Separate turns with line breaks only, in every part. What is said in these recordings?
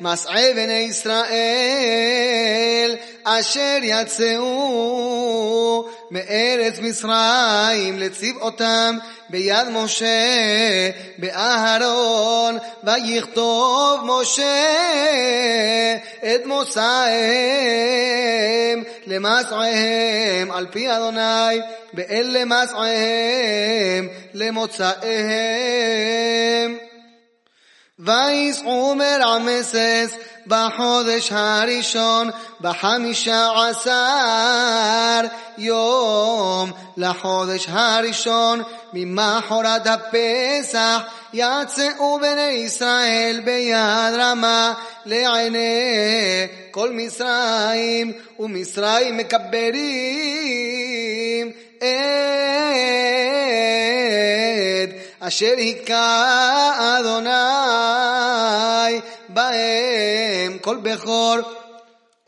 מסעי בני ישראל אשר יצאו מארץ מצרים לצבאותם ביד משה באהרון ויכתוב משה את מוצאיהם למסעיהם על פי אדוני באלה מסעיהם למוצאיהם ויסעו מרמסס בחודש הראשון בחמישה עשר יום לחודש הראשון ממחרת הפסח יצאו בני ישראל ביד רמה לעיני כל מצרים ומצרים מקברים אשר היכה אדוני בהם כל בכור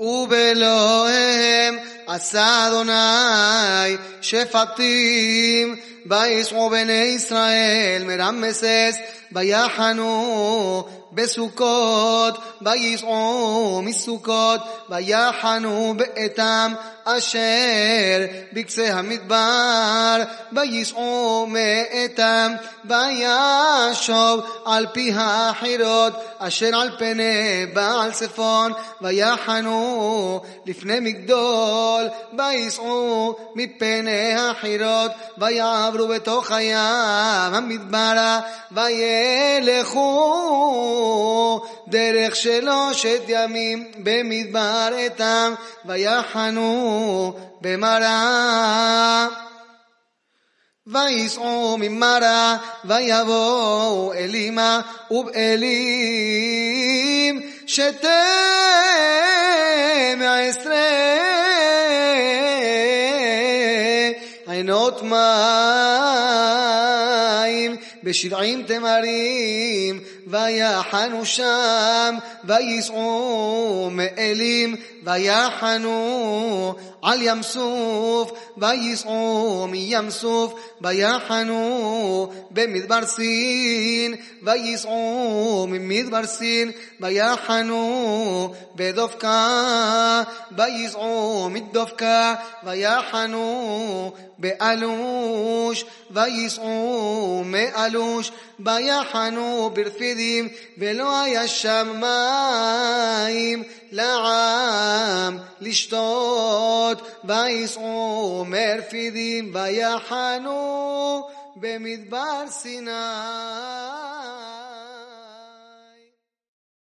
ובאלוהיהם עשה אדוני שפטים ויסעו בני ישראל מרמסס ויחנו בסוכות ויסעו מסוכות ויחנו באתם אשר בקצה המדבר ויסעו מאתם וישוב על פי האחירות אשר על פני בעל צפון ויחנו לפני מגדול ויסעו מפני החירות ויעברו בתוך הים המדברה וילכו דרך שלושת ימים במדבר איתם ויחנו במראה. ויסעו ממרא ויבואו אלימה ובאלים שתי מעשרה עינות מים. בשבעים תמרים ויחנו שם ויסעו מאלים ויחנו על ים סוף ויסעו מים סוף ויחנו במדבר סין ויסעו ממדבר סין ויחנו בדופקה ויסעו מדופקה ויחנו באלוש ויסעו מאלוש ויחנו ברפידים ולא היה שם מים לעם לשתות ויסעו מרפידים ויחנו במדבר סיני